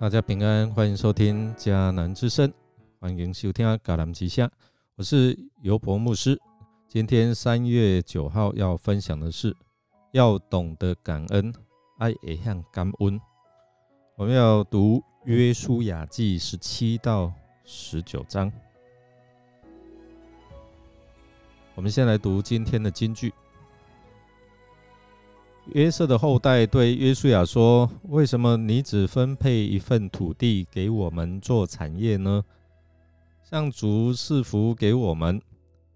大家平安，欢迎收听迦南之声，欢迎收听迦南之声。我是尤伯牧师。今天三月九号要分享的是要懂得感恩，爱也向感恩。我们要读约书亚记十七到十九章。我们先来读今天的金句。约瑟的后代对约书亚说：“为什么你只分配一份土地给我们做产业呢？上主赐福给我们，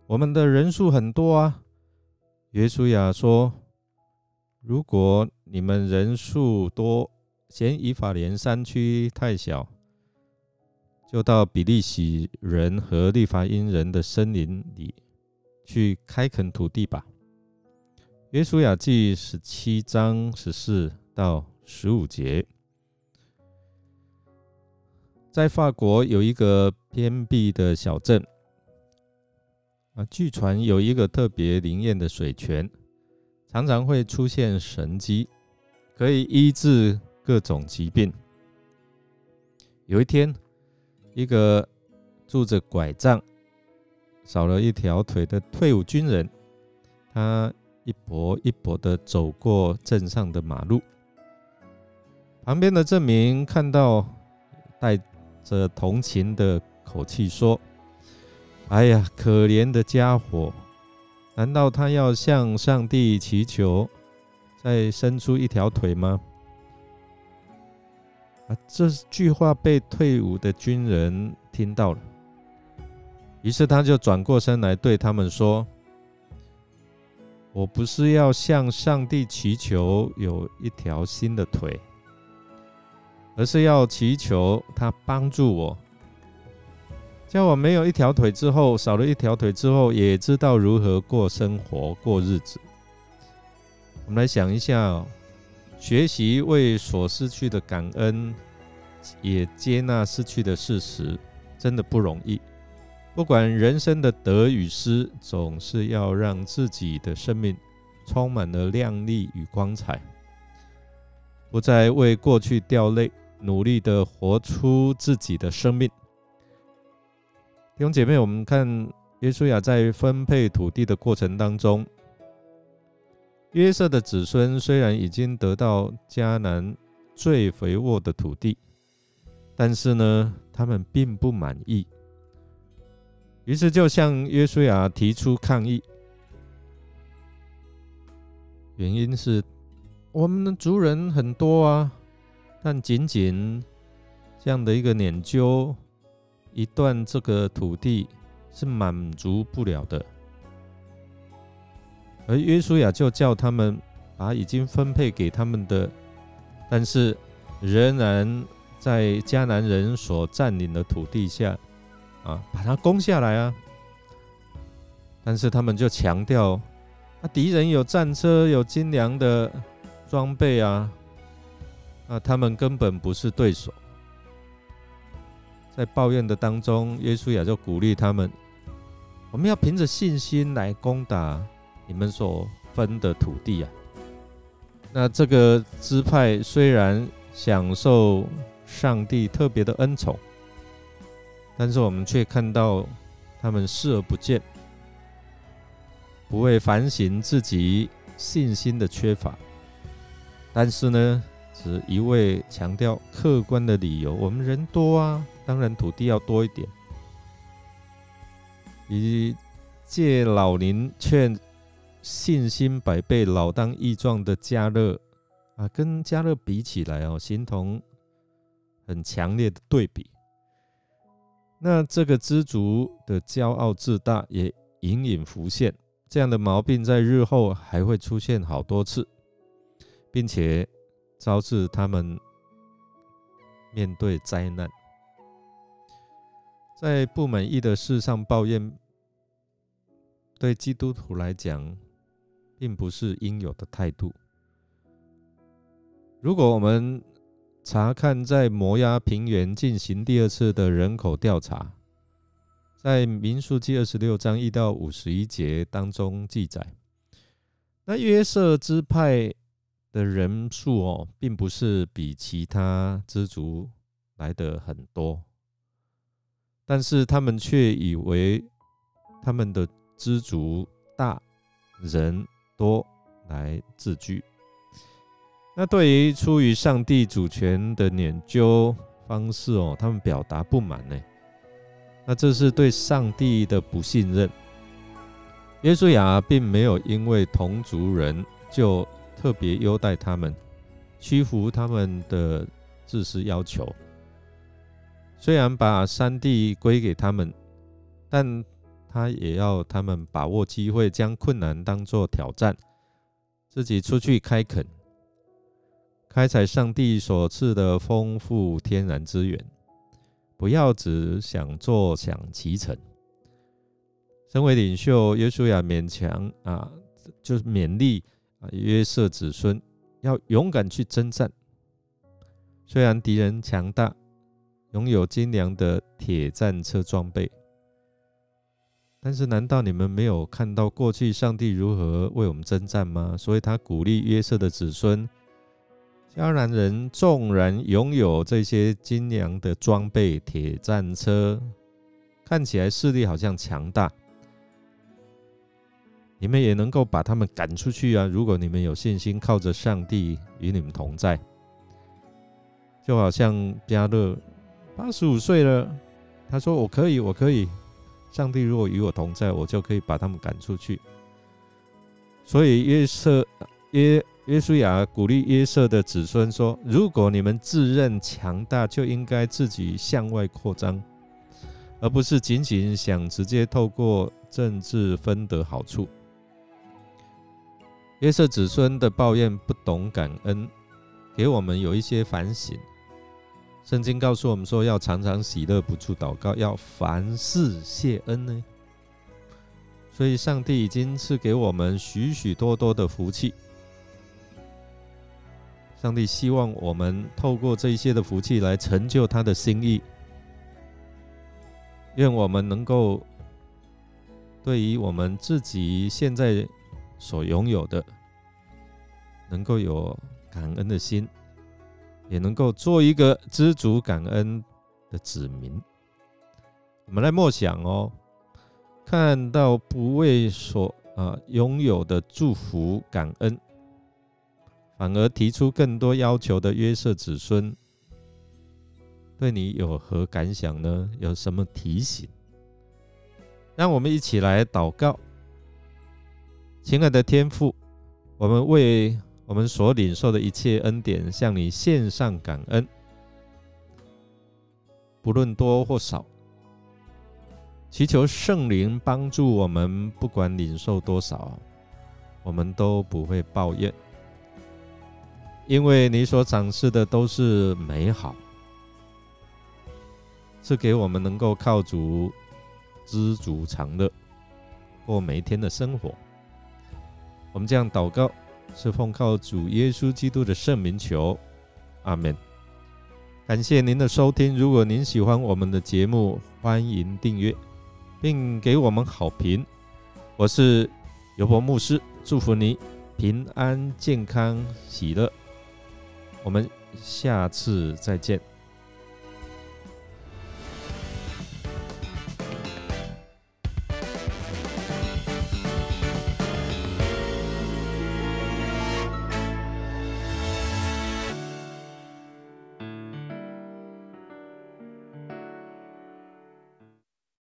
我们的人数很多啊。”约书亚说：“如果你们人数多，嫌以法莲山区太小，就到比利洗人和利法因人的森林里去开垦土地吧。”约书亚记十七章十四到十五节，在法国有一个偏僻的小镇啊，据传有一个特别灵验的水泉，常常会出现神迹，可以医治各种疾病。有一天，一个拄着拐杖、少了一条腿的退伍军人，他。一跛一跛的走过镇上的马路，旁边的镇民看到，带着同情的口气说：“哎呀，可怜的家伙！难道他要向上帝祈求，再伸出一条腿吗？”啊，这句话被退伍的军人听到了，于是他就转过身来对他们说。我不是要向上帝祈求有一条新的腿，而是要祈求他帮助我，叫我没有一条腿之后，少了一条腿之后，也知道如何过生活、过日子。我们来想一下，学习为所失去的感恩，也接纳失去的事实，真的不容易。不管人生的得与失，总是要让自己的生命充满了亮丽与光彩，不再为过去掉泪，努力的活出自己的生命。弟兄姐妹，我们看约书亚在分配土地的过程当中，约瑟的子孙虽然已经得到迦南最肥沃的土地，但是呢，他们并不满意。于是就向约书亚提出抗议，原因是我们的族人很多啊，但仅仅这样的一个碾究一段这个土地是满足不了的。而约书亚就叫他们把已经分配给他们的，但是仍然在迦南人所占领的土地下。啊，把它攻下来啊！但是他们就强调，啊，敌人有战车，有精良的装备啊，啊，他们根本不是对手。在抱怨的当中，耶稣也就鼓励他们：我们要凭着信心来攻打你们所分的土地啊！那这个支派虽然享受上帝特别的恩宠。但是我们却看到他们视而不见，不会反省自己信心的缺乏。但是呢，只一味强调客观的理由。我们人多啊，当然土地要多一点。以借老林劝信心百倍、老当益壮的加勒啊，跟加勒比起来哦，形同很强烈的对比。那这个知足的骄傲自大也隐隐浮现，这样的毛病在日后还会出现好多次，并且招致他们面对灾难。在不满意的事上抱怨，对基督徒来讲，并不是应有的态度。如果我们查看在摩崖平原进行第二次的人口调查，在民数记二十六章一到五十一节当中记载，那约瑟支派的人数哦，并不是比其他支族来的很多，但是他们却以为他们的知足大人多来自居。那对于出于上帝主权的研究方式哦，他们表达不满呢？那这是对上帝的不信任。耶稣亚并没有因为同族人就特别优待他们，屈服他们的自私要求。虽然把山地归给他们，但他也要他们把握机会，将困难当作挑战，自己出去开垦，开采上帝所赐的丰富天然资源，不要只想坐享其成。身为领袖，约书亚勉强啊，就是勉励啊约瑟子孙要勇敢去征战。虽然敌人强大，拥有精良的铁战车装备，但是难道你们没有看到过去上帝如何为我们征战吗？所以他鼓励约瑟的子孙，迦南人纵然拥有这些精良的装备、铁战车，看起来势力好像强大。你们也能够把他们赶出去啊！如果你们有信心，靠着上帝与你们同在，就好像加勒八十五岁了，他说：“我可以，我可以。上帝如果与我同在，我就可以把他们赶出去。”所以约瑟约约书亚鼓励约瑟的子孙说：“如果你们自认强大，就应该自己向外扩张，而不是仅仅想直接透过政治分得好处。”约瑟子孙的抱怨不懂感恩，给我们有一些反省。圣经告诉我们说，要常常喜乐，不住祷告，要凡事谢恩呢。所以，上帝已经赐给我们许许多多的福气。上帝希望我们透过这一些的福气来成就他的心意。愿我们能够对于我们自己现在。所拥有的，能够有感恩的心，也能够做一个知足感恩的子民。我们来默想哦，看到不为所啊拥有的祝福感恩，反而提出更多要求的约瑟子孙，对你有何感想呢？有什么提醒？让我们一起来祷告。亲爱的天父，我们为我们所领受的一切恩典向你献上感恩，不论多或少，祈求圣灵帮助我们，不管领受多少，我们都不会抱怨，因为你所展示的都是美好，是给我们能够靠主知足常乐，过每一天的生活。我们这样祷告，是奉靠主耶稣基督的圣名求，阿门。感谢您的收听，如果您喜欢我们的节目，欢迎订阅，并给我们好评。我是尤伯牧师，祝福你平安、健康、喜乐。我们下次再见。